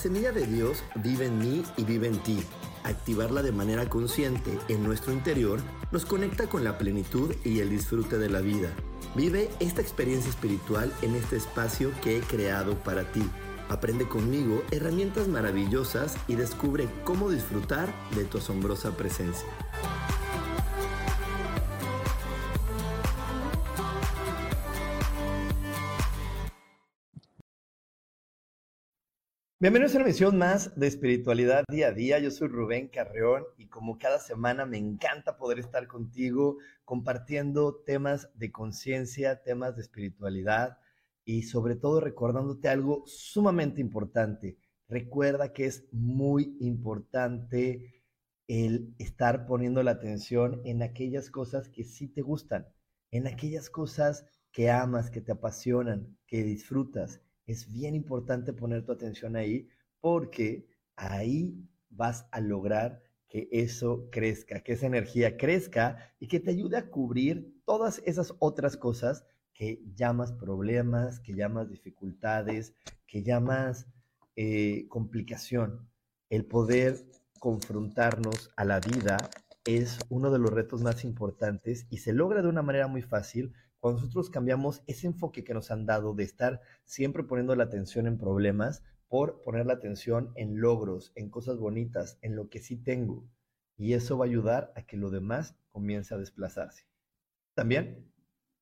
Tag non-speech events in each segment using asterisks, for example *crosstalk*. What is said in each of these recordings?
Semilla de Dios vive en mí y vive en ti. Activarla de manera consciente en nuestro interior nos conecta con la plenitud y el disfrute de la vida. Vive esta experiencia espiritual en este espacio que he creado para ti Aprende conmigo herramientas maravillosas y descubre cómo disfrutar de tu asombrosa presencia. Bienvenidos a una emisión más de Espiritualidad Día a Día. Yo soy Rubén Carreón y como cada semana me encanta poder estar contigo compartiendo temas de conciencia, temas de espiritualidad, y sobre todo recordándote algo sumamente importante. Recuerda que es muy importante el estar poniendo la atención en aquellas cosas que sí te gustan, en aquellas cosas que amas, que te apasionan, que disfrutas. Es bien importante poner tu atención ahí porque ahí vas a lograr que eso crezca, que esa energía crezca y que te ayude a cubrir todas esas otras cosas que llamas problemas, que llamas dificultades, que llamas eh, complicación. El poder confrontarnos a la vida es uno de los retos más importantes y se logra de una manera muy fácil cuando nosotros cambiamos ese enfoque que nos han dado de estar siempre poniendo la atención en problemas por poner la atención en logros, en cosas bonitas, en lo que sí tengo. Y eso va a ayudar a que lo demás comience a desplazarse. También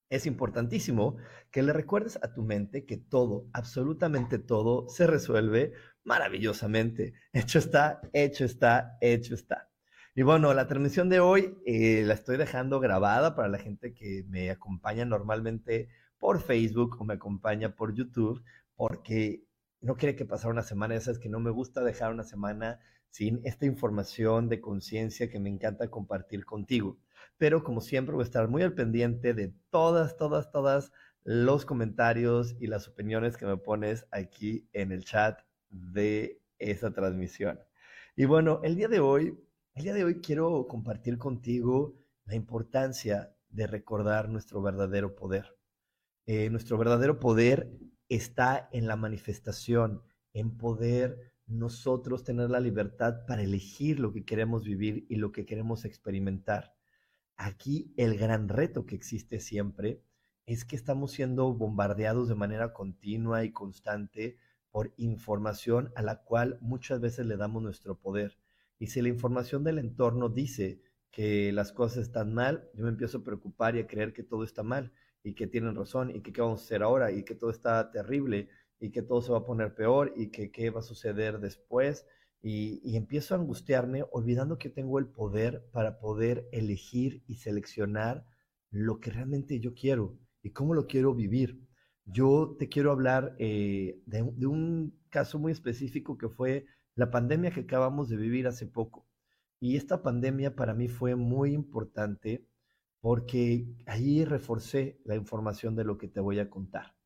es importantísimo que le recuerdes a tu mente que todo, absolutamente todo, se resuelve maravillosamente. Hecho está, hecho está, hecho está. Y bueno, la transmisión de hoy eh, la estoy dejando grabada para la gente que me acompaña normalmente por Facebook o me acompaña por YouTube, porque no quiere que pasara una semana. Esa es que no me gusta dejar una semana sin esta información de conciencia que me encanta compartir contigo pero como siempre voy a estar muy al pendiente de todas, todas, todas los comentarios y las opiniones que me pones aquí en el chat de esa transmisión. Y bueno, el día de hoy, el día de hoy quiero compartir contigo la importancia de recordar nuestro verdadero poder. Eh, nuestro verdadero poder está en la manifestación, en poder nosotros tener la libertad para elegir lo que queremos vivir y lo que queremos experimentar. Aquí el gran reto que existe siempre es que estamos siendo bombardeados de manera continua y constante por información a la cual muchas veces le damos nuestro poder. Y si la información del entorno dice que las cosas están mal, yo me empiezo a preocupar y a creer que todo está mal y que tienen razón y que qué vamos a hacer ahora y que todo está terrible y que todo se va a poner peor y que qué va a suceder después y, empiezo a angustiarme olvidando que tengo el poder para poder elegir y seleccionar lo que realmente yo quiero y cómo lo quiero vivir. Yo te quiero hablar eh, de, un caso muy específico que fue la pandemia que acabamos de vivir hace poco. Y esta pandemia para mí fue muy importante porque ahí reforcé la información de lo que te voy a contar.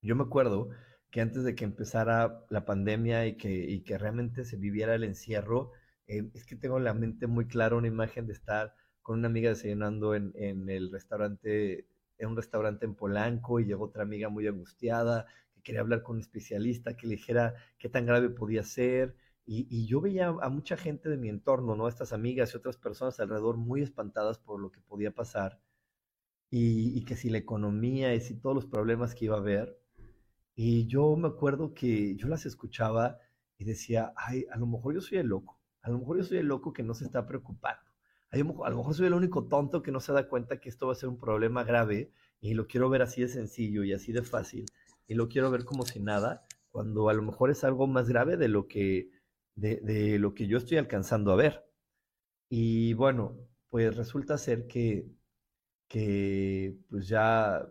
Yo me acuerdo que antes de que empezara la pandemia y que, realmente se viviera el encierro, eh, es que tengo en la mente muy clara una imagen de estar con una amiga desayunando en, el restaurante, en un restaurante en Polanco y llegó otra amiga muy angustiada quería hablar con un especialista que le dijera qué tan grave podía ser. Y, yo veía a mucha gente de mi entorno, ¿no? Estas amigas y otras personas alrededor muy espantadas por lo que podía pasar. Y, que si la economía y si todos los problemas que iba a haber, y yo me acuerdo que yo las escuchaba y decía, ay, a lo mejor yo soy el loco, a lo mejor yo soy el loco que no se está preocupando, a lo mejor soy el único tonto que no se da cuenta que esto va a ser un problema grave y lo quiero ver así de sencillo y así de fácil y lo quiero ver como si nada, cuando a lo mejor es algo más grave de lo que, de, de lo que yo estoy alcanzando a ver. Y bueno, pues resulta ser que, que pues ya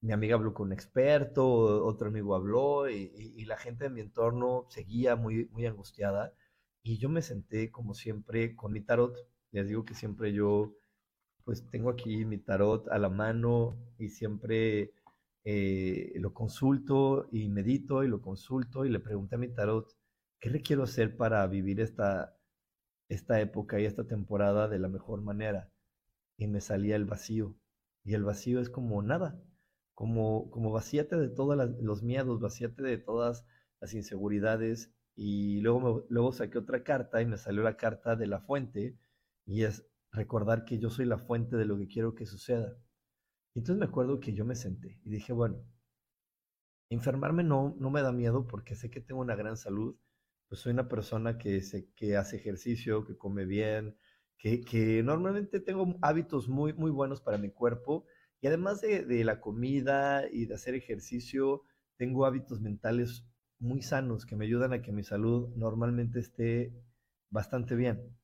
mi amiga habló con un experto, otro amigo habló y, la gente de mi entorno seguía muy, muy angustiada y yo me senté como siempre con mi tarot. Les digo que siempre yo pues tengo aquí mi tarot a la mano y siempre eh, lo consulto y medito y lo consulto y le pregunté a mi tarot, ¿qué le quiero hacer para vivir esta, esta época y esta temporada de la mejor manera? Y me salía el vacío. Y el vacío es como nada, como, como vacíate de todos los miedos, vacíate de todas las inseguridades. Y luego, luego saqué otra carta y me salió la carta de la fuente y es recordar que yo soy la fuente de lo que quiero que suceda. Entonces me acuerdo que yo me senté y dije, bueno, enfermarme no, no me da miedo porque sé que tengo una gran salud, pues soy una persona que, que hace ejercicio, que come bien, que, que, normalmente tengo hábitos muy, muy buenos para mi cuerpo y además de, de la comida y de hacer ejercicio, tengo hábitos mentales muy sanos que me ayudan a que mi salud normalmente esté bastante bien.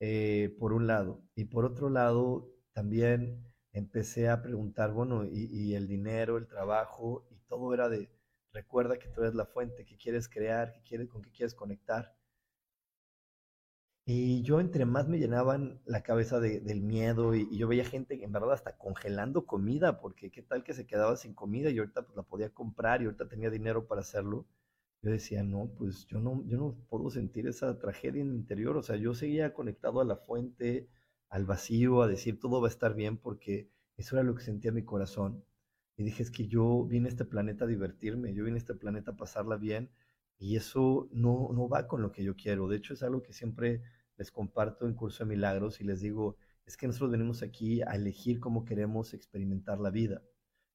Eh, por un lado. Y por otro lado, también empecé a preguntar, bueno, y, el dinero, el trabajo, y todo era de, recuerda que tú eres la fuente, que quieres crear, que quieres, con qué quieres conectar. Y yo entre más me llenaban la cabeza del miedo y, yo veía gente en verdad hasta congelando comida, porque qué tal que se quedaba sin comida y ahorita pues la podía comprar y ahorita tenía dinero para hacerlo yo decía, no, pues yo no, yo no puedo sentir esa tragedia en mi interior. O sea, yo seguía conectado a la fuente, al vacío, a decir todo va a estar bien, porque eso era lo que sentía mi corazón. Y dije, es que yo vine a este planeta a divertirme, yo vine a este planeta a pasarla bien, y eso no, no va con lo que yo quiero. De hecho, es algo que siempre les comparto en Curso de Milagros y les digo, es que nosotros venimos aquí a elegir cómo queremos experimentar la vida.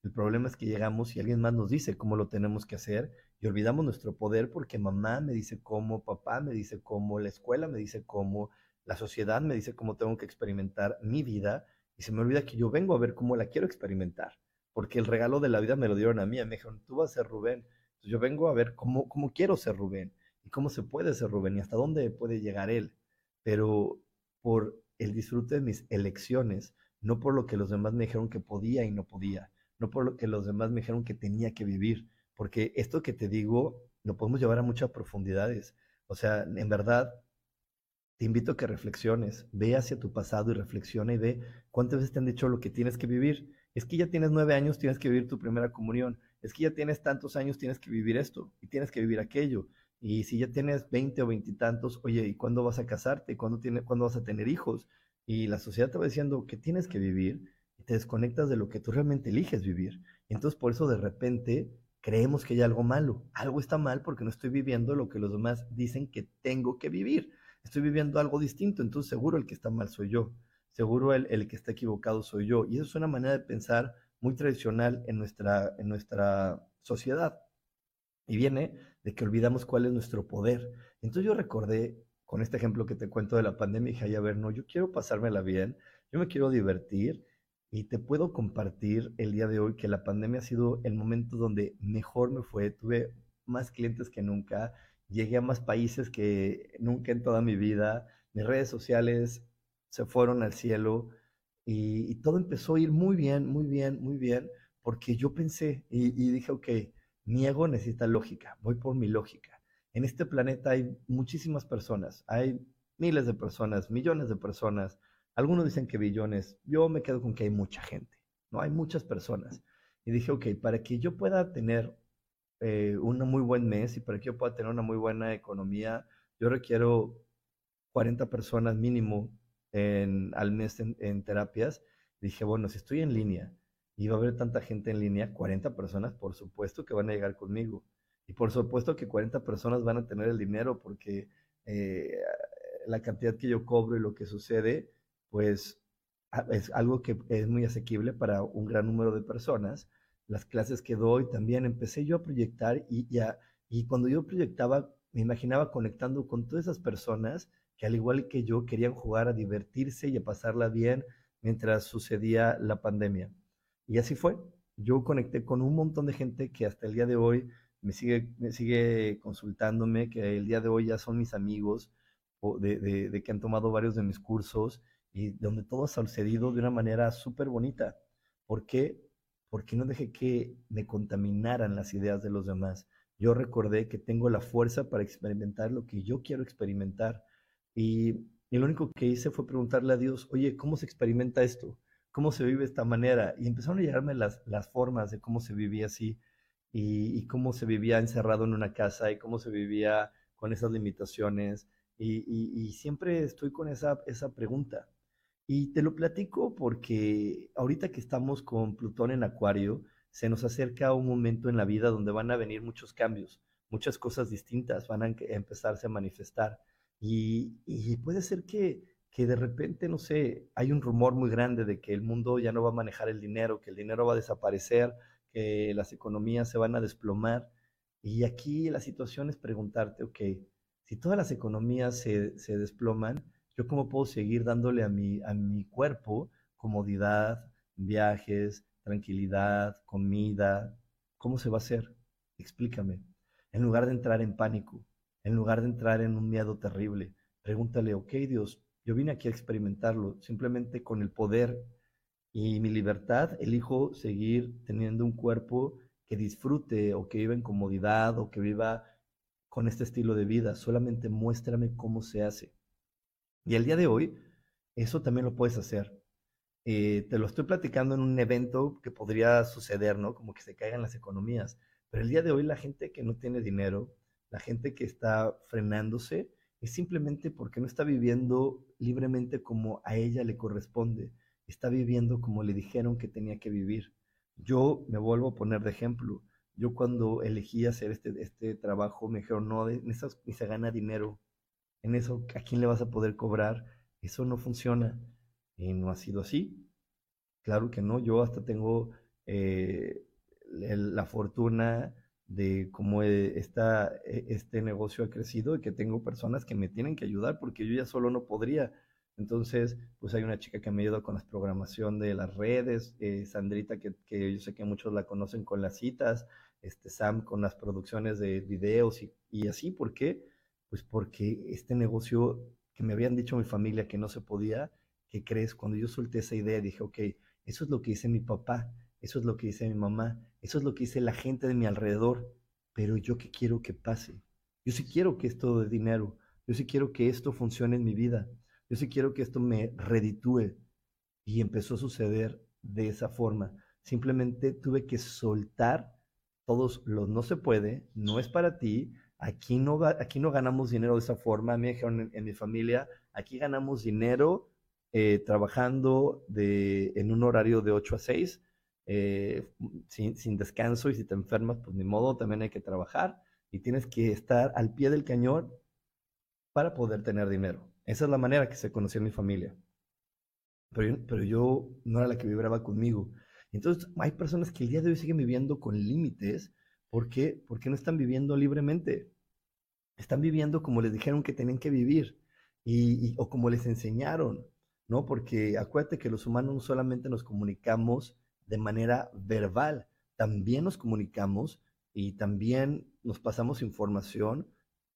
El problema es que llegamos y alguien más nos dice cómo lo tenemos que hacer y olvidamos nuestro poder porque mamá me dice cómo, papá me dice cómo, la escuela me dice cómo, la sociedad me dice cómo tengo que experimentar mi vida y se me olvida que yo vengo a ver cómo la quiero experimentar, porque el regalo de la vida me lo dieron a mí, me dijeron, tú vas a ser Rubén, yo vengo a ver cómo, cómo quiero ser Rubén y cómo se puede ser Rubén y hasta dónde puede llegar él, pero por el disfrute de mis elecciones, no por lo que los demás me dijeron que podía y no podía no por lo que los demás me dijeron que tenía que vivir, porque esto que te digo lo podemos llevar a muchas profundidades. O sea, en verdad, te invito a que reflexiones, ve hacia tu pasado y reflexiona y ve cuántas veces te han dicho lo que tienes que vivir. Es que ya tienes nueve años, tienes que vivir tu primera comunión. Es que ya tienes tantos años, tienes que vivir esto y tienes que vivir aquello. Y si ya tienes veinte o veintitantos, oye, ¿y cuándo vas a casarte? ¿Cuándo, ¿Cuándo vas a tener hijos? Y la sociedad te va diciendo que tienes que vivir te desconectas de lo que tú realmente eliges vivir. Y entonces por eso de repente creemos que hay algo malo. Algo está mal porque no estoy viviendo lo que los demás dicen que tengo que vivir. Estoy viviendo algo distinto, entonces seguro el que está mal soy yo. Seguro el, el que está equivocado soy yo. Y eso es una manera de pensar muy tradicional en nuestra, en nuestra sociedad. Y viene de que olvidamos cuál es nuestro poder. Entonces yo recordé con este ejemplo que te cuento de la pandemia dije, a ver, no, yo quiero pasármela bien, yo me quiero divertir y te puedo compartir el día de hoy que la pandemia ha sido el momento donde mejor me fue. Tuve más clientes que nunca, llegué a más países que nunca en toda mi vida. Mis redes sociales se fueron al cielo y, todo empezó a ir muy bien, muy bien, muy bien, porque yo pensé y, y dije, ok, mi ego necesita lógica, voy por mi lógica. En este planeta hay muchísimas personas, hay miles de personas, millones de personas algunos dicen que billones. Yo me quedo con que hay mucha gente, ¿no? Hay muchas personas. Y dije, ok, para que yo pueda tener eh, un muy buen mes y para que yo pueda tener una muy buena economía, yo requiero 40 personas mínimo en, al mes en, terapias. Dije, bueno, si estoy en línea y va a haber tanta gente en línea, 40 personas, por supuesto que van a llegar conmigo. Y por supuesto que 40 personas van a tener el dinero porque eh, la cantidad que yo cobro y lo que sucede pues es algo que es muy asequible para un gran número de personas. Las clases que doy también empecé yo a proyectar y, ya, y cuando yo proyectaba me imaginaba conectando con todas esas personas que al igual que yo querían jugar a divertirse y a pasarla bien mientras sucedía la pandemia. Y así fue. Yo conecté con un montón de gente que hasta el día de hoy me sigue, me sigue consultándome, que el día de hoy ya son mis amigos, de, de que han tomado varios de mis cursos y donde todo ha sucedido de una manera súper bonita. ¿Por qué? Porque no dejé que me contaminaran las ideas de los demás. Yo recordé que tengo la fuerza para experimentar lo que yo quiero experimentar. Y, y lo único que hice fue preguntarle a Dios, oye, ¿cómo se experimenta esto? ¿Cómo se vive de esta manera? Y empezaron a llegarme las, las formas de cómo se vivía así y, cómo se vivía encerrado en una casa y cómo se vivía con esas limitaciones. Y, siempre estoy con esa, esa pregunta. Y te lo platico porque ahorita que estamos con Plutón en Acuario, se nos acerca un momento en la vida donde van a venir muchos cambios, muchas cosas distintas van a empezarse a manifestar. Y, puede ser que, que de repente, no sé, hay un rumor muy grande de que el mundo ya no va a manejar el dinero, que el dinero va a desaparecer, que las economías se van a desplomar. Y aquí la situación es preguntarte, ok, si todas las economías se, se desploman, ¿yo cómo puedo seguir dándole a mi, a mi cuerpo comodidad, viajes, tranquilidad, comida? ¿Cómo se va a hacer? Explícame. En lugar de entrar en pánico, en lugar de entrar en un miedo terrible, pregúntale, ok Dios, yo vine aquí a experimentarlo, simplemente con el poder y mi libertad, elijo seguir teniendo un cuerpo que disfrute o que viva en comodidad o que viva con este estilo de vida. Solamente muéstrame cómo se hace. Y el día de hoy, eso también lo puedes hacer. Eh, te lo estoy platicando en un evento que podría suceder, ¿no? Como que se caigan las economías. Pero el día de hoy la gente que no tiene dinero, la gente que está frenándose, es simplemente porque no está viviendo libremente como a ella le corresponde está viviendo como le dijeron que tenía que vivir. Yo me vuelvo a poner de ejemplo. Yo cuando elegí hacer este, este trabajo me dijeron, no, ni se gana dinero. En eso, ¿a quién le vas a poder cobrar? Eso no funciona. Y no ha sido así. Claro que no. Yo hasta tengo eh, la fortuna de cómo e, este negocio ha crecido y que tengo personas que me tienen que ayudar porque yo ya solo no podría. Entonces, pues hay una chica que me ayuda con la programación de las redes, eh, Sandrita, que, yo sé que muchos la conocen con las citas, este Sam con las producciones de videos y así. ¿Por qué? Pues porque este negocio que me habían dicho mi familia que no se podía, ¿qué crees? Cuando yo solté esa idea, dije, ok, eso es lo que dice mi papá, eso es lo que dice mi mamá, eso es lo que dice la gente de mi alrededor, pero yo qué quiero que pase. Yo sí quiero que esto de dinero, yo sí quiero que esto funcione en mi vida. Yo sí quiero que esto me reditúe. Y empezó a suceder de esa forma. Simplemente tuve que soltar todos los no se puede, no es para ti, aquí no, aquí no ganamos dinero de esa forma. Me dijeron en, mi familia, aquí ganamos dinero eh, trabajando de, en un horario de 8 a 6, eh, sin, sin descanso y si te enfermas, pues ni modo, también hay que trabajar y tienes que estar al pie del cañón para poder tener dinero. Esa es la manera que se conocía mi familia. Pero yo, pero yo no era la que vibraba conmigo. Entonces hay personas que el día de hoy siguen viviendo con límites. ¿Por qué? Porque no están viviendo libremente. Están viviendo como les dijeron que tenían que vivir y, o como les enseñaron, ¿no? Porque acuérdate que los humanos no solamente nos comunicamos de manera verbal, también nos comunicamos y también nos pasamos información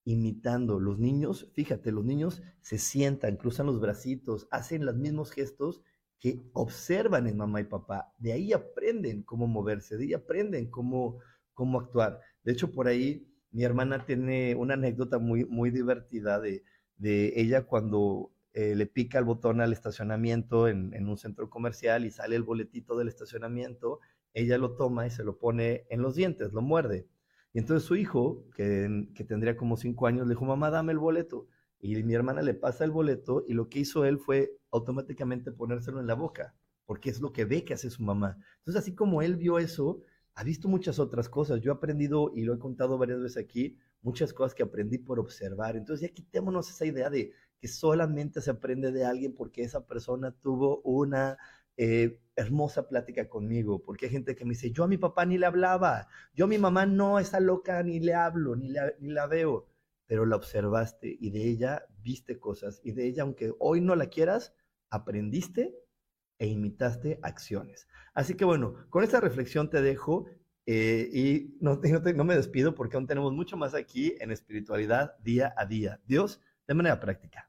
imitando. Los niños, fíjate, los niños se sientan, cruzan los bracitos, hacen los mismos gestos que observan en mamá y papá. De ahí aprenden cómo moverse, de ahí aprenden cómo, cómo actuar. De hecho, por ahí mi hermana tiene una anécdota muy, muy divertida de, de ella cuando eh, le pica el botón al estacionamiento en, en un centro comercial y sale el boletito del estacionamiento, ella lo toma y se lo pone en los dientes, lo muerde y entonces su hijo, que, tendría como cinco años, le dijo, mamá, dame el boleto. Y mi hermana le pasa el boleto y lo que hizo él fue automáticamente ponérselo en la boca, porque es lo que ve que hace su mamá. Entonces, así como él vio eso, ha visto muchas otras cosas. Yo he aprendido, y lo he contado varias veces aquí, muchas cosas que aprendí por observar. Entonces, ya quitémonos esa idea de que solamente se aprende de alguien porque esa persona tuvo una eh, hermosa plática conmigo, porque hay gente que me dice, yo a mi papá ni le hablaba, yo a mi mamá no, esa loca ni le hablo, ni la, ni la veo, pero la observaste y de ella viste cosas y de ella, aunque hoy no la quieras, aprendiste e imitaste acciones. Así que bueno, con esta reflexión te dejo eh, y no, *laughs* no me despido porque aún tenemos mucho más aquí en espiritualidad día a día. Dios, de manera práctica.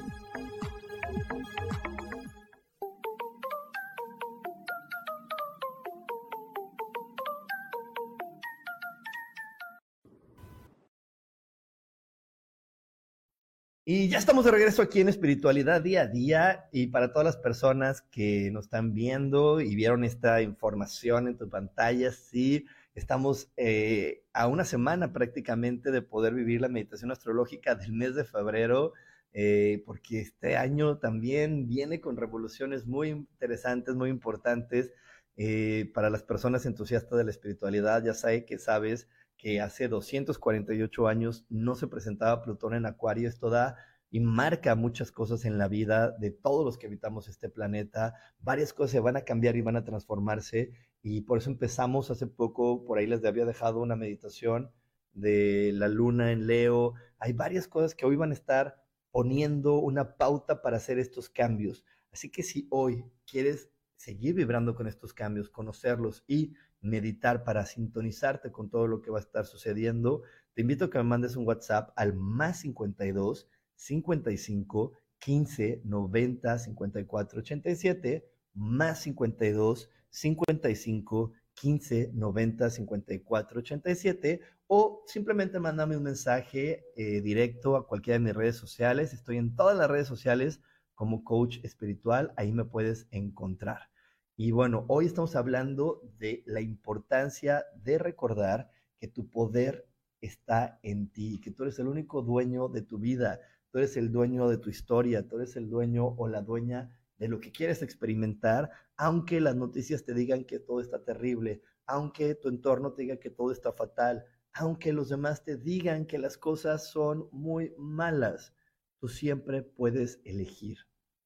Ya estamos de regreso aquí en Espiritualidad Día a Día y para todas las personas que nos están viendo y vieron esta información en tu pantalla, sí, estamos eh, a una semana prácticamente de poder vivir la meditación astrológica del mes de febrero, eh, porque este año también viene con revoluciones muy interesantes, muy importantes eh, para las personas entusiastas de la espiritualidad. Ya sabes que sabes que hace 248 años no se presentaba Plutón en Acuario. Esto da y marca muchas cosas en la vida de todos los que habitamos este planeta. Varias cosas se van a cambiar y van a transformarse y por eso empezamos hace poco, por ahí les había dejado una meditación de la luna en Leo. Hay varias cosas que hoy van a estar poniendo una pauta para hacer estos cambios. Así que si hoy quieres seguir vibrando con estos cambios, conocerlos y meditar para sintonizarte con todo lo que va a estar sucediendo, te invito a que me mandes un WhatsApp al más 52 55 15 90 54 87 más 52 55 15 90 54 87 o simplemente mándame un mensaje eh, directo a cualquiera de mis redes sociales. Estoy en todas las redes sociales como coach espiritual, ahí me puedes encontrar. Y bueno, hoy estamos hablando de la importancia de recordar que tu poder está en ti, que tú eres el único dueño de tu vida, tú eres el dueño de tu historia, tú eres el dueño o la dueña de lo que quieres experimentar, aunque las noticias te digan que todo está terrible, aunque tu entorno te diga que todo está fatal, aunque los demás te digan que las cosas son muy malas, tú siempre puedes elegir.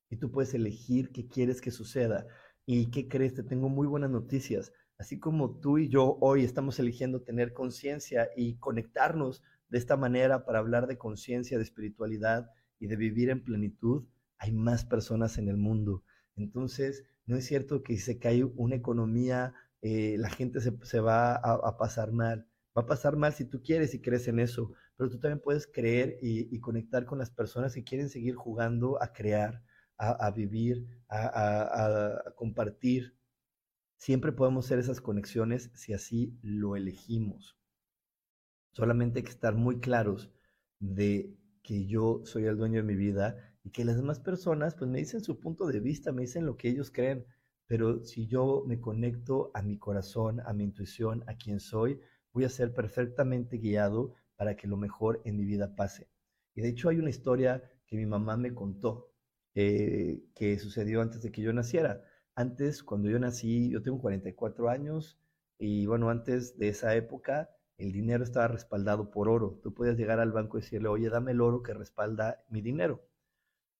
Y tú puedes elegir qué quieres que suceda. ¿Y qué crees? Te tengo muy buenas noticias. Así como tú y yo hoy estamos eligiendo tener conciencia y conectarnos de esta manera para hablar de conciencia, de espiritualidad y de vivir en plenitud, hay más personas en el mundo. Entonces, no es cierto que si se cae una economía, eh, la gente se, va a, pasar mal. Va a pasar mal si tú quieres y crees en eso, pero tú también puedes creer y conectar con las personas que quieren seguir jugando a crear, a, vivir, a, compartir. Siempre podemos hacer esas conexiones si así lo elegimos. Solamente hay que estar muy claros de que yo soy el dueño de mi vida y que las demás personas pues me dicen su punto de vista, me dicen lo que ellos creen, pero si yo me conecto a mi corazón, a mi intuición, a quien soy, voy a ser perfectamente guiado para que lo mejor en mi vida pase. Y de hecho hay una historia que mi mamá me contó eh, que sucedió antes de que yo naciera. Antes, cuando yo nací, yo tengo 44 años y bueno, antes de esa época, el dinero estaba respaldado por oro. Tú podías llegar al banco y decirle, oye, dame el oro que respalda mi dinero.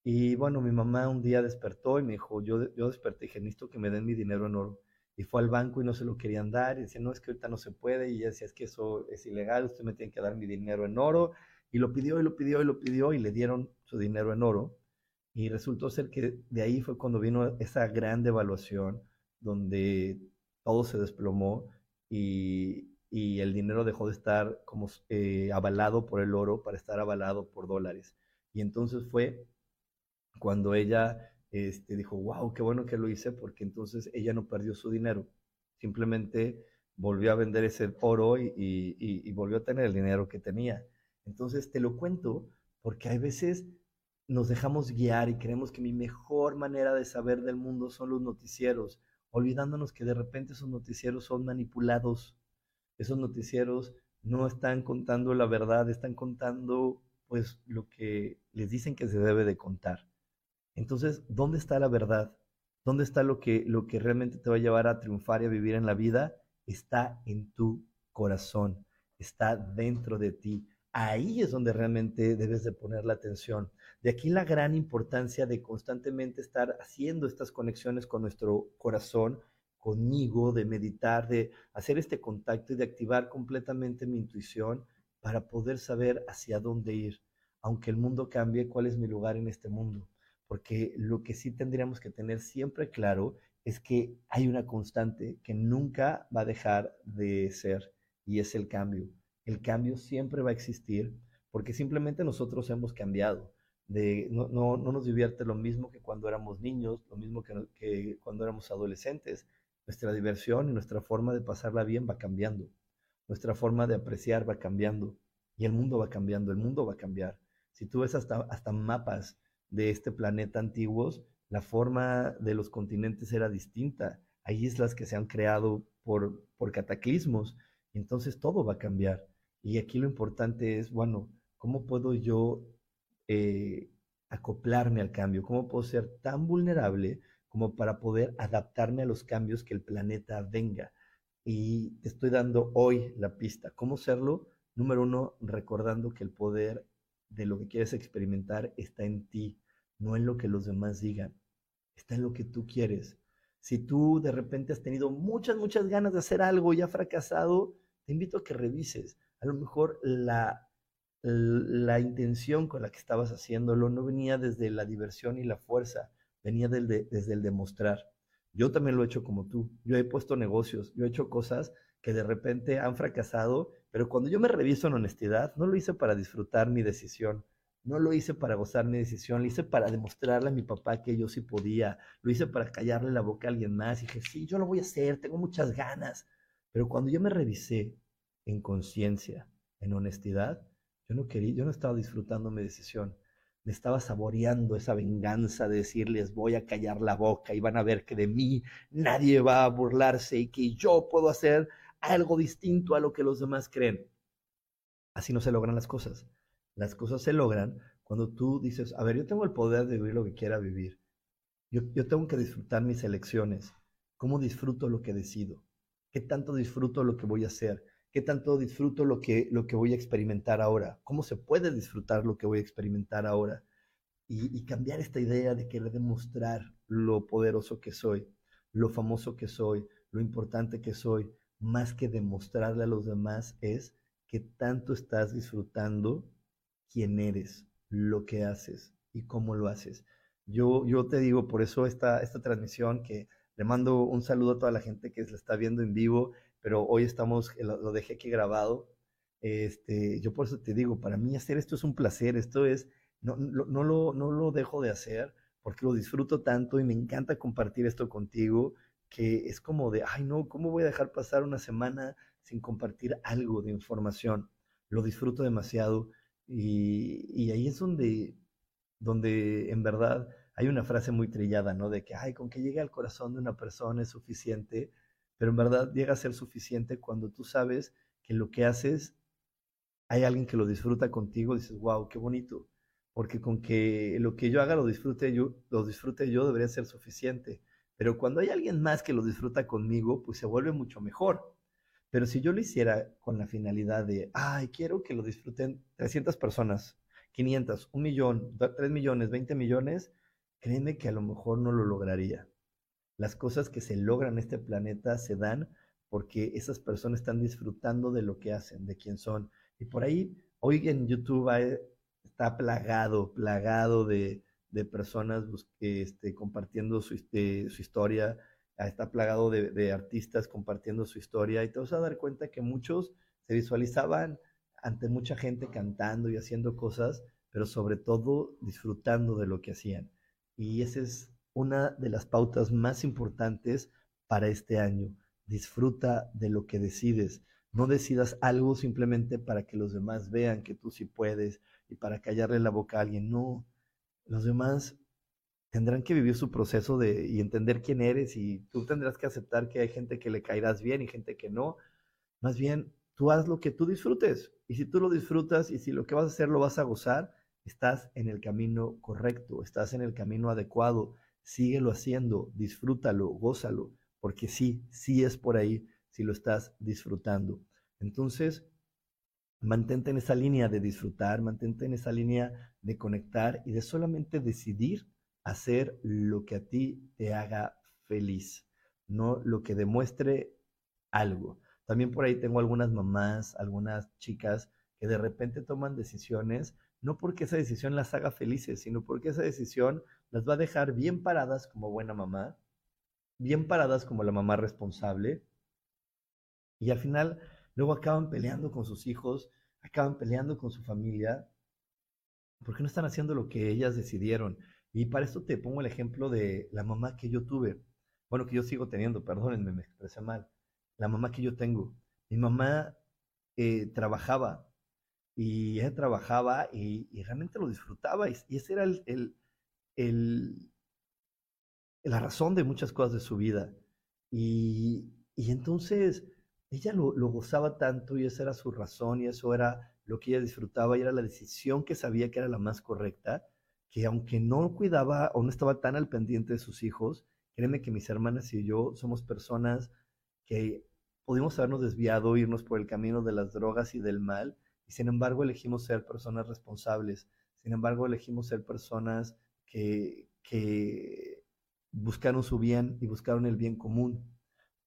Y bueno, mi mamá un día despertó y me dijo, yo, yo desperté y dije, necesito que me den mi dinero en oro. Y fue al banco y no se lo querían dar y decía, no, es que ahorita no se puede. Y ella decía, es que eso es ilegal, usted me tiene que dar mi dinero en oro. Y lo pidió y lo pidió y lo pidió y le dieron su dinero en oro. Y resultó ser que de ahí fue cuando vino esa gran devaluación donde todo se desplomó y, y el dinero dejó de estar como eh, avalado por el oro para estar avalado por dólares. Y entonces fue cuando ella este, dijo, wow, qué bueno que lo hice, porque entonces ella no perdió su dinero, simplemente volvió a vender ese oro y, y, volvió a tener el dinero que tenía. Entonces te lo cuento porque hay veces nos dejamos guiar y creemos que mi mejor manera de saber del mundo son los noticieros, olvidándonos que de repente esos noticieros son manipulados. Esos noticieros no están contando la verdad, están contando pues lo que les dicen que se debe de contar. Entonces, ¿dónde está la verdad? ¿Dónde está lo que, lo que realmente te va a llevar a triunfar y a vivir en la vida? Está en tu corazón, está dentro de ti. Ahí es donde realmente debes de poner la atención. De aquí la gran importancia de constantemente estar haciendo estas conexiones con nuestro corazón, conmigo, de meditar, de hacer este contacto y de activar completamente mi intuición para poder saber hacia dónde ir. Aunque el mundo cambie, ¿cuál es mi lugar en este mundo? porque lo que sí tendríamos que tener siempre claro es que hay una constante que nunca va a dejar de ser y es el cambio. El cambio siempre va a existir porque simplemente nosotros hemos cambiado. De, no, no, nos divierte lo mismo que cuando éramos niños, lo mismo que, que cuando éramos adolescentes. Nuestra diversión y nuestra forma de pasarla bien va cambiando. Nuestra forma de apreciar va cambiando. Y el mundo va cambiando, el mundo va a cambiar. Si tú ves hasta, hasta mapas de este planeta antiguos, la forma de los continentes era distinta. Hay islas que se han creado por, por cataclismos, entonces todo va a cambiar. Y aquí lo importante es, bueno, ¿cómo puedo yo eh, acoplarme al cambio? ¿Cómo puedo ser tan vulnerable como para poder adaptarme a los cambios que el planeta venga? Y te estoy dando hoy la pista. ¿Cómo serlo? Número uno, recordando que el poder de lo que quieres experimentar está en ti, no en lo que los demás digan, está en lo que tú quieres. Si tú de repente has tenido muchas, muchas ganas de hacer algo y ha fracasado, te invito a que revises. A lo mejor la, la intención con la que estabas haciéndolo no venía desde la diversión y la fuerza, venía desde el demostrar. Yo también lo he hecho como tú. Yo he puesto negocios, yo he hecho cosas que de repente han fracasado, pero cuando yo me reviso en honestidad, no lo hice para disfrutar mi decisión, no lo hice para gozar mi decisión, lo hice para demostrarle a mi papá que yo sí podía, lo hice para callarle la boca a alguien más. Y dije, sí, yo lo voy a hacer, tengo muchas ganas. Pero cuando yo me revisé en conciencia, en honestidad, yo no quería, yo no estaba disfrutando mi decisión. Me estaba saboreando esa venganza de decirles voy a callar la boca y van a ver que de mí nadie va a burlarse y que yo puedo hacer algo distinto a lo que los demás creen. Así no se logran las cosas. Las cosas se logran cuando tú dices, a ver, yo tengo el poder de vivir lo que quiera vivir. Yo, yo tengo que disfrutar mis elecciones. ¿Cómo disfruto lo que decido? ¿Qué tanto disfruto lo que voy a hacer? ¿Qué tanto disfruto lo que, lo que voy a experimentar ahora? ¿Cómo se puede disfrutar lo que voy a experimentar ahora? Y, cambiar esta idea de querer demostrar lo poderoso que soy, lo famoso que soy, lo importante que soy, más que demostrarle a los demás, es que tanto estás disfrutando quién eres, lo que haces y cómo lo haces. Yo, yo te digo, por eso esta, esta transmisión que le mando un saludo a toda la gente que se está viendo en vivo, pero hoy estamos, lo, dejé aquí grabado. Este, yo por eso te digo, para mí hacer esto es un placer, esto es, no, no, no, lo, no lo dejo de hacer porque lo disfruto tanto y me encanta compartir esto contigo que es como de, ay no, ¿cómo voy a dejar pasar una semana sin compartir algo de información? Lo disfruto demasiado y, y ahí es donde, donde en verdad hay una frase muy trillada, ¿no? De que, ay, con que llegue al corazón de una persona es suficiente, pero en verdad llega a ser suficiente cuando tú sabes que lo que haces, hay alguien que lo disfruta contigo, dices, wow, qué bonito, porque con que lo que yo haga lo disfrute yo, lo disfrute yo debería ser suficiente Pero cuando hay alguien más que lo disfruta conmigo, pues se vuelve mucho mejor. Pero si yo lo hiciera con la finalidad de, ay, quiero que lo disfruten 300 personas, 500, un millón, 3 millones, 20 millones, créeme que a lo mejor no lo lograría. Las cosas que se logran en este planeta se dan porque esas personas están disfrutando de lo que hacen, de quién son. Y por ahí, hoy en YouTube está plagado, plagado de, personas este, compartiendo su, este, su, historia, está plagado de, de, artistas compartiendo su historia y te vas a dar cuenta que muchos se visualizaban ante mucha gente cantando y haciendo cosas, pero sobre todo disfrutando de lo que hacían. Y esa es una de las pautas más importantes para este año. Disfruta de lo que decides. No decidas algo simplemente para que los demás vean que tú sí puedes y para callarle la boca a alguien. No, los demás tendrán que vivir su proceso de, y entender quién eres y tú tendrás que aceptar que hay gente que le caerás bien y gente que no. Más bien, tú haz lo que tú disfrutes. Y si tú lo disfrutas y si lo que vas a hacer lo vas a gozar, estás en el camino correcto, estás en el camino adecuado. Síguelo haciendo, disfrútalo, gózalo, porque sí, sí es por ahí si lo estás disfrutando. Entonces, mantente en esa línea de disfrutar, mantente en esa línea de conectar y de solamente decidir hacer lo que a ti te haga feliz, no lo que demuestre algo. También por ahí tengo algunas mamás, algunas chicas que de repente toman decisiones, no porque esa decisión las haga felices, sino porque esa decisión las va a dejar bien paradas como buena mamá, bien paradas como la mamá responsable, y al final luego acaban peleando con sus hijos, acaban peleando con su familia, porque no están haciendo lo que ellas decidieron. Y para esto te pongo el ejemplo de la mamá que yo tuve, bueno, que yo sigo teniendo, perdónenme, me expresé mal, la mamá que yo tengo. Mi mamá eh, trabajaba y ella trabajaba y, realmente lo disfrutaba y, esa era el, la razón de muchas cosas de su vida. Y, entonces ella lo, lo, gozaba tanto y esa era su razón y eso era lo que ella disfrutaba y era la decisión que sabía que era la más correcta, que aunque no cuidaba o no estaba tan al pendiente de sus hijos, créeme que mis hermanas y yo somos personas que pudimos habernos desviado, irnos por el camino de las drogas y del mal, y sin embargo elegimos ser personas responsables, sin embargo elegimos ser personas que, buscaron su bien y buscaron el bien común.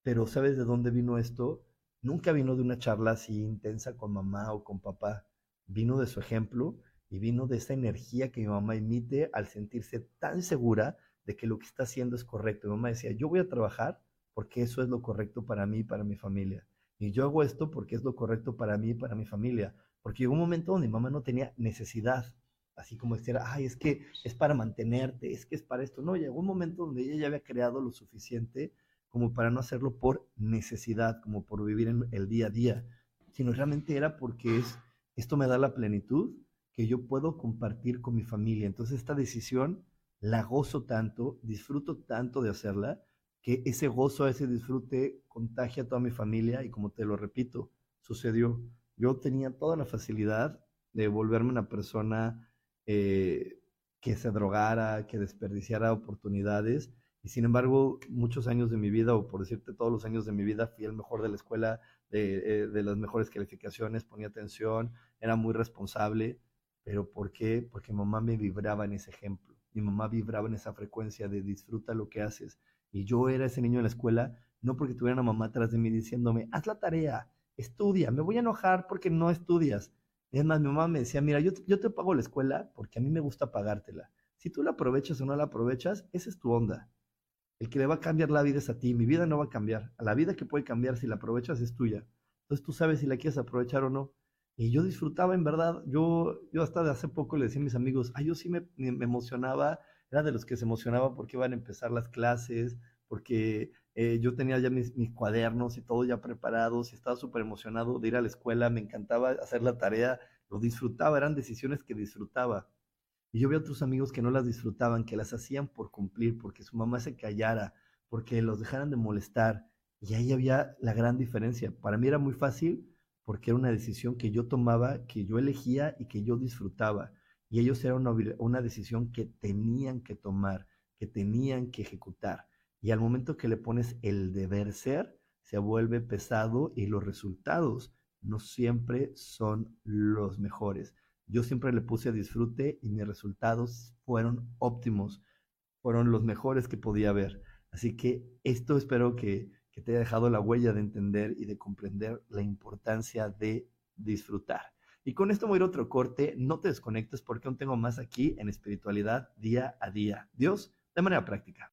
Pero ¿sabes de dónde vino esto? Nunca vino de una charla así intensa con mamá o con papá. Vino de su ejemplo y vino de esa energía que mi mamá emite al sentirse tan segura de que lo que está haciendo es correcto. Mi mamá decía, yo voy a trabajar porque eso es lo correcto para mí y para mi familia. Y yo hago esto porque es lo correcto para mí y para mi familia. Porque llegó un momento donde mi mamá no tenía necesidad, así como decir, ay, es que es para mantenerte, es que es para esto. No, llegó un momento donde ella ya había creado lo suficiente como para no hacerlo por necesidad, como por vivir en el día a día, sino realmente era porque es, esto me da la plenitud que yo puedo compartir con mi familia. Entonces esta decisión la gozo tanto, disfruto tanto de hacerla, que ese gozo, ese disfrute contagia a toda mi familia y como te lo repito, sucedió. Yo tenía toda la facilidad de volverme una persona eh, que se drogara, que desperdiciara oportunidades y sin embargo, muchos años de mi vida, o por decirte todos los años de mi vida, fui el mejor de la escuela, de, eh, de las mejores calificaciones, ponía atención, era muy responsable. ¿Pero por qué? Porque mamá me vibraba en ese ejemplo. Mi mamá vibraba en esa frecuencia de disfruta lo que haces. Y yo era ese niño en la escuela, no porque tuviera una mamá atrás de mí diciéndome, haz la tarea, estudia, me voy a enojar porque no estudias. Es más, mi mamá me decía, mira, yo, yo te pago la escuela porque a mí me gusta pagártela. Si tú la aprovechas o no la aprovechas, esa es tu onda. El que le va a cambiar la vida es a ti. Mi vida no va a cambiar. A la vida que puede cambiar si la aprovechas es tuya. Entonces tú sabes si la quieres aprovechar o no. Y yo disfrutaba en verdad. Yo, yo hasta de hace poco le decía a mis amigos, ay, yo sí me, me emocionaba. Era de los que se emocionaba porque iban a empezar las clases, porque eh, yo tenía ya mis, cuadernos y todo ya preparados y estaba súper emocionado de ir a la escuela. Me encantaba hacer la tarea. Lo disfrutaba. Eran decisiones que disfrutaba. Y yo vi a otros amigos que no las disfrutaban, que las hacían por cumplir, porque su mamá se callara, porque los dejaran de molestar. Y ahí había la gran diferencia. Para mí era muy fácil porque era una decisión que yo tomaba, que yo elegía y que yo disfrutaba. Y ellos era una, una decisión que tenían que tomar, que tenían que ejecutar. Y al momento que le pones el deber ser, se vuelve pesado y los resultados no siempre son los mejores. Yo siempre le puse a disfrute y mis resultados fueron óptimos, fueron los mejores que podía haber. Así que esto espero que, que te haya dejado la huella de entender y de comprender la importancia de disfrutar. Y con esto voy a ir otro corte. No te desconectes porque aún tengo más aquí en espiritualidad día a día. Dios, de manera práctica.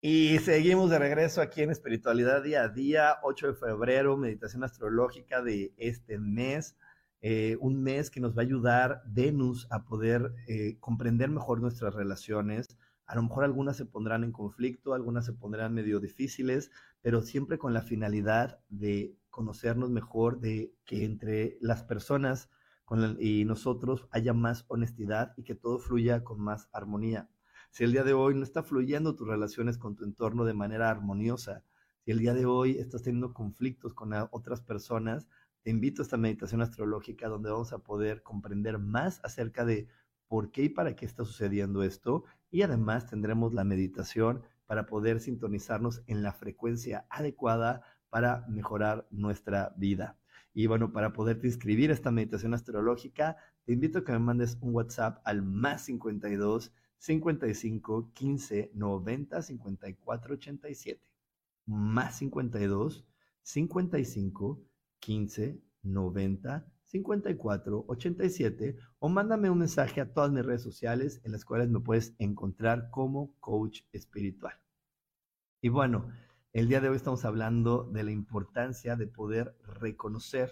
Y seguimos de regreso aquí en Espiritualidad Día a Día, 8 de febrero, meditación astrológica de este mes, eh, un mes que nos va a ayudar Venus a poder eh, comprender mejor nuestras relaciones. A lo mejor algunas se pondrán en conflicto, algunas se pondrán medio difíciles, pero siempre con la finalidad de conocernos mejor, de que entre las personas y nosotros haya más honestidad y que todo fluya con más armonía si el día de hoy no está fluyendo tus relaciones con tu entorno de manera armoniosa, si el día de hoy estás teniendo conflictos con otras personas, te invito a esta meditación astrológica donde vamos a poder comprender más acerca de por qué y para qué está sucediendo esto y además tendremos la meditación para poder sintonizarnos en la frecuencia adecuada para mejorar nuestra vida. Y bueno, para poderte inscribir a esta meditación astrológica, te invito a que me mandes un WhatsApp al más 52 55 15 90 54 87 más 52 55 15 90 54 87 o mándame un mensaje a todas mis redes sociales en las cuales me puedes encontrar como coach espiritual. Y bueno, el día de hoy estamos hablando de la importancia de poder reconocer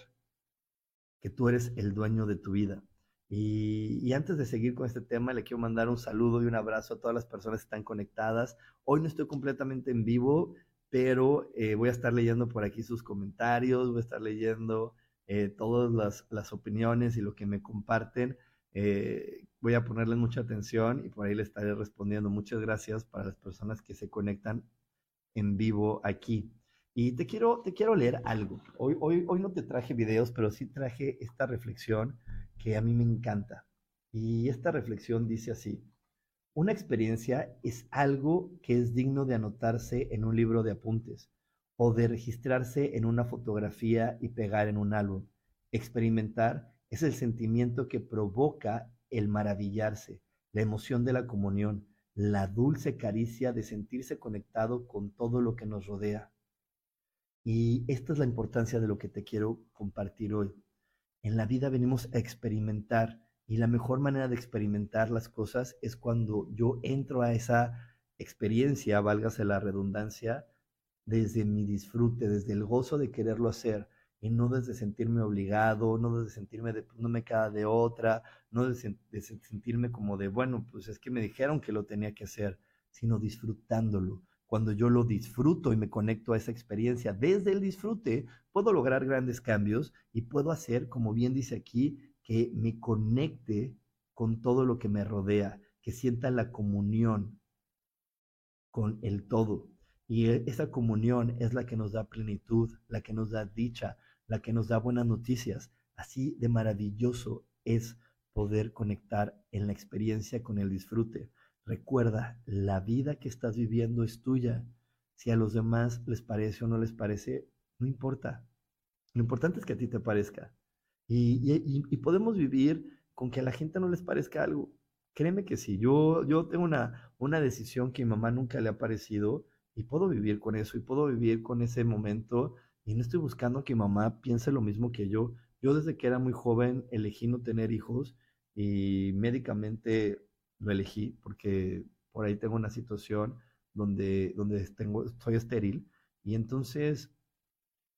que tú eres el dueño de tu vida y, antes de seguir con este tema, le quiero mandar un saludo y un abrazo a todas las personas que están conectadas. Hoy no estoy completamente en vivo, pero eh, voy a estar leyendo por aquí sus comentarios, voy a estar leyendo eh, todas las, las, opiniones y lo que me comparten. Eh, voy a ponerles mucha atención y por ahí le estaré respondiendo. Muchas gracias para las personas que se conectan en vivo aquí. Y te quiero, te quiero leer algo. Hoy, hoy, hoy no te traje videos, pero sí traje esta reflexión que a mí me encanta. Y esta reflexión dice así, una experiencia es algo que es digno de anotarse en un libro de apuntes o de registrarse en una fotografía y pegar en un álbum. Experimentar es el sentimiento que provoca el maravillarse, la emoción de la comunión, la dulce caricia de sentirse conectado con todo lo que nos rodea. Y esta es la importancia de lo que te quiero compartir hoy. En la vida venimos a experimentar y la mejor manera de experimentar las cosas es cuando yo entro a esa experiencia, válgase la redundancia, desde mi disfrute, desde el gozo de quererlo hacer y no desde sentirme obligado, no desde sentirme de no me queda de otra, no desde sentirme como de, bueno, pues es que me dijeron que lo tenía que hacer, sino disfrutándolo. Cuando yo lo disfruto y me conecto a esa experiencia desde el disfrute, puedo lograr grandes cambios y puedo hacer, como bien dice aquí, que me conecte con todo lo que me rodea, que sienta la comunión con el todo. Y e, esa comunión es la que nos da plenitud, la que nos da dicha, la que nos da buenas noticias. Así de maravilloso es poder conectar en la experiencia con el disfrute. Recuerda, la vida que estás viviendo es tuya. Si a los demás les parece o no les parece, no importa. Lo importante es que a ti te parezca. Y, podemos vivir con que a la gente no les parezca algo. Créeme que sí, yo, yo tengo una, una decisión que mi mamá nunca le ha parecido y puedo vivir con eso y puedo vivir con ese momento y no estoy buscando que mi mamá piense lo mismo que yo. Yo desde que era muy joven elegí no tener hijos y médicamente lo elegí porque por ahí tengo una situación donde, donde tengo, estoy estéril y entonces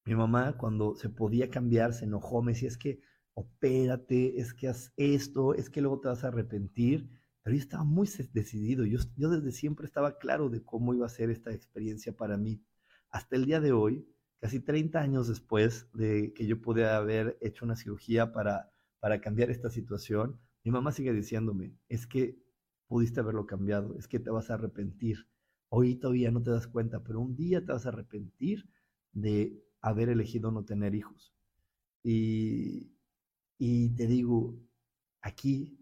mi mamá cuando se podía cambiar se enojó, me decía, es que opérate, es que haz esto, es que luego te vas a arrepentir. Pero yo estaba muy decidido, yo, yo desde siempre estaba claro de cómo iba a ser esta experiencia para mí. Hasta el día de hoy, casi 30 años después de que yo pude haber hecho una cirugía para, para cambiar esta situación, mi mamá sigue diciéndome, es que pudiste haberlo cambiado, es que te vas a arrepentir. Hoy todavía no te das cuenta, pero un día te vas a arrepentir de haber elegido no tener hijos. Y, y te digo, aquí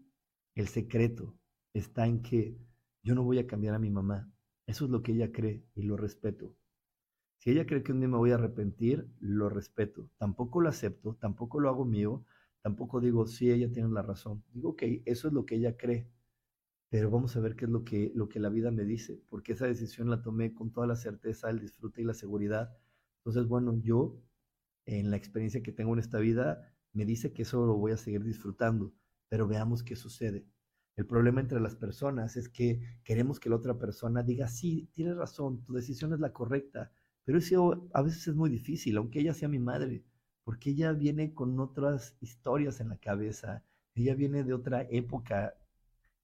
el secreto está en que yo no voy a cambiar a mi mamá. Eso es lo que ella cree y lo respeto. Si ella cree que un día me voy a arrepentir, lo respeto. Tampoco lo acepto, tampoco lo hago mío, tampoco digo, sí, ella tiene la razón. Digo, ok, eso es lo que ella cree. Pero vamos a ver qué es lo que, lo que la vida me dice, porque esa decisión la tomé con toda la certeza, el disfrute y la seguridad entonces, bueno, yo en la experiencia que tengo en esta vida me dice que eso lo voy a seguir disfrutando, pero veamos qué sucede. El problema entre las personas es que queremos que la otra persona diga, sí, tienes razón, tu decisión es la correcta, pero eso a veces es muy difícil, aunque ella sea mi madre, porque ella viene con otras historias en la cabeza, ella viene de otra época,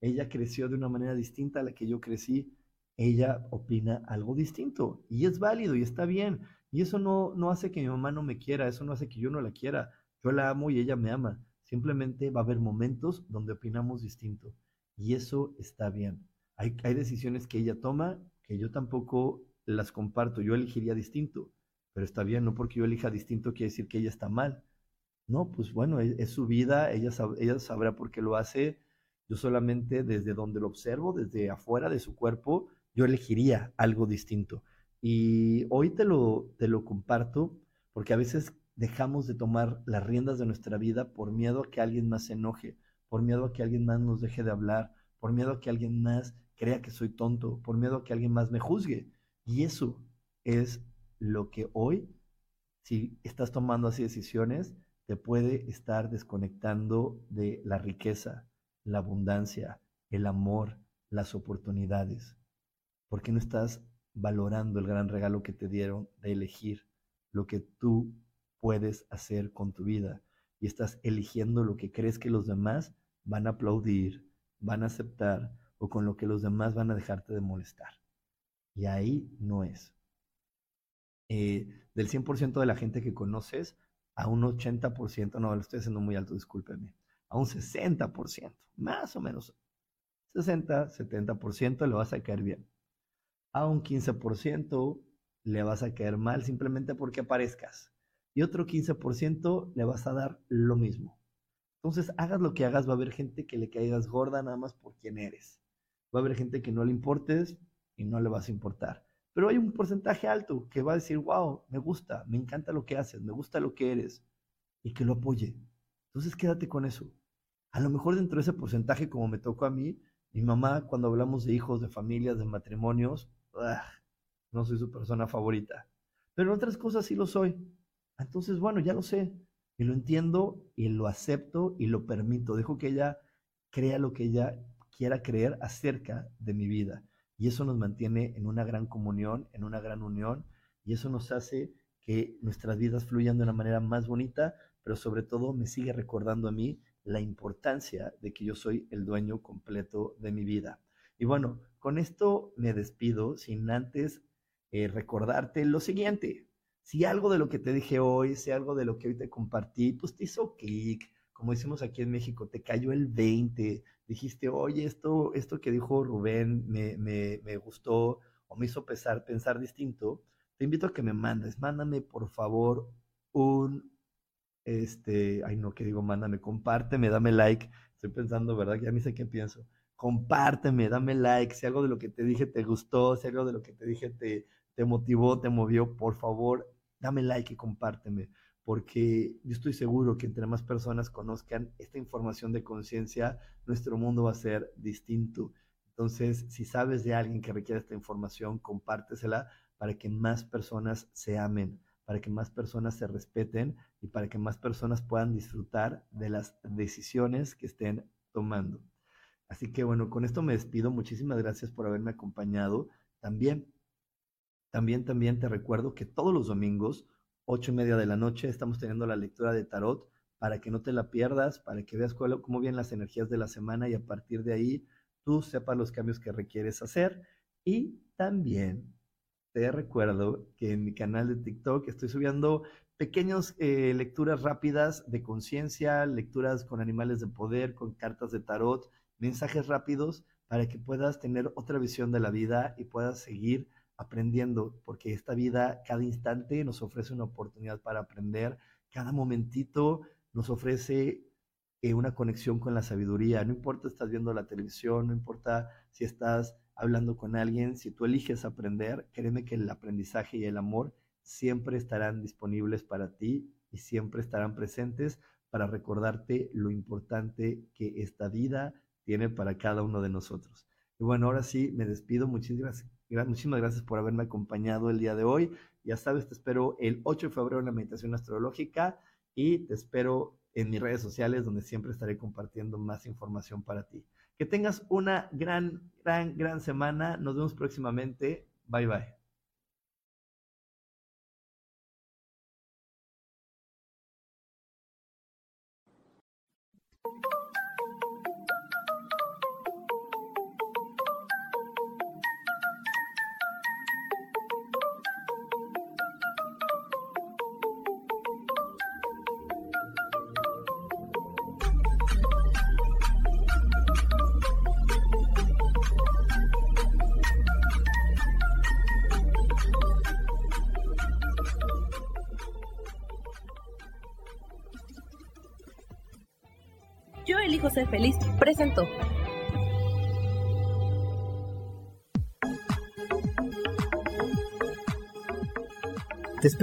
ella creció de una manera distinta a la que yo crecí, ella opina algo distinto y es válido y está bien. Y eso no, no hace que mi mamá no me quiera, eso no hace que yo no la quiera. Yo la amo y ella me ama. Simplemente va a haber momentos donde opinamos distinto. Y eso está bien. Hay, hay decisiones que ella toma que yo tampoco las comparto. Yo elegiría distinto. Pero está bien, no porque yo elija distinto quiere decir que ella está mal. No, pues bueno, es, su vida, ella, ella sabrá por qué lo hace. Yo solamente desde donde lo observo, desde afuera de su cuerpo, yo elegiría algo distinto. Y hoy te lo, te lo comparto porque a veces dejamos de tomar las riendas de nuestra vida por miedo a que alguien más se enoje, por miedo a que alguien más nos deje de hablar, por miedo a que alguien más crea que soy tonto, por miedo a que alguien más me juzgue. Y eso es lo que hoy, si estás tomando así decisiones, te puede estar desconectando de la riqueza, la abundancia, el amor, las oportunidades. Porque no estás valorando el gran regalo que te dieron de elegir lo que tú puedes hacer con tu vida y estás eligiendo lo que crees que los demás van a aplaudir, van a aceptar o con lo que los demás van a dejarte de molestar. Y ahí no es. Eh, del 100% de la gente que conoces, a un 80%, no, lo estoy haciendo muy alto, discúlpeme, a un 60%, más o menos, 60, 70% le vas a caer bien a un 15% le vas a caer mal simplemente porque aparezcas. Y otro 15% le vas a dar lo mismo. Entonces, hagas lo que hagas, va a haber gente que le caigas gorda nada más por quien eres. Va a haber gente que no le importes y no le vas a importar. Pero hay un porcentaje alto que va a decir, wow, me gusta, me encanta lo que haces, me gusta lo que eres y que lo apoye. Entonces quédate con eso. A lo mejor dentro de ese porcentaje, como me tocó a mí, mi mamá, cuando hablamos de hijos, de familias, de matrimonios, no soy su persona favorita. Pero en otras cosas sí lo soy. Entonces, bueno, ya lo sé. Y lo entiendo y lo acepto y lo permito. Dejo que ella crea lo que ella quiera creer acerca de mi vida. Y eso nos mantiene en una gran comunión, en una gran unión. Y eso nos hace que nuestras vidas fluyan de una manera más bonita, pero sobre todo me sigue recordando a mí la importancia de que yo soy el dueño completo de mi vida. Y bueno, con esto me despido sin antes eh, recordarte lo siguiente. Si algo de lo que te dije hoy, si algo de lo que hoy te compartí, pues te hizo clic, como decimos aquí en México, te cayó el 20, dijiste, oye, esto, esto que dijo Rubén me, me, me gustó o me hizo pensar, pensar distinto, te invito a que me mandes, mándame por favor un este, ay no, que digo, mándame, compárteme, dame like. Estoy pensando, ¿verdad? Ya ni sé qué pienso. Compárteme, dame like. Si algo de lo que te dije te gustó, si algo de lo que te dije te, te motivó, te movió, por favor, dame like y compárteme. Porque yo estoy seguro que entre más personas conozcan esta información de conciencia, nuestro mundo va a ser distinto. Entonces, si sabes de alguien que requiere esta información, compártesela para que más personas se amen para que más personas se respeten y para que más personas puedan disfrutar de las decisiones que estén tomando. Así que bueno, con esto me despido. Muchísimas gracias por haberme acompañado. También, también, también te recuerdo que todos los domingos, ocho y media de la noche, estamos teniendo la lectura de tarot para que no te la pierdas, para que veas cómo vienen las energías de la semana y a partir de ahí tú sepas los cambios que requieres hacer. Y también te recuerdo que en mi canal de TikTok estoy subiendo pequeñas eh, lecturas rápidas de conciencia, lecturas con animales de poder, con cartas de tarot, mensajes rápidos para que puedas tener otra visión de la vida y puedas seguir aprendiendo, porque esta vida cada instante nos ofrece una oportunidad para aprender, cada momentito nos ofrece eh, una conexión con la sabiduría, no importa si estás viendo la televisión, no importa si estás hablando con alguien, si tú eliges aprender, créeme que el aprendizaje y el amor siempre estarán disponibles para ti y siempre estarán presentes para recordarte lo importante que esta vida tiene para cada uno de nosotros. Y bueno, ahora sí, me despido. Muchísimas, muchísimas gracias por haberme acompañado el día de hoy. Ya sabes, te espero el 8 de febrero en la meditación astrológica y te espero en mis redes sociales donde siempre estaré compartiendo más información para ti. Que tengas una gran, gran, gran semana. Nos vemos próximamente. Bye bye.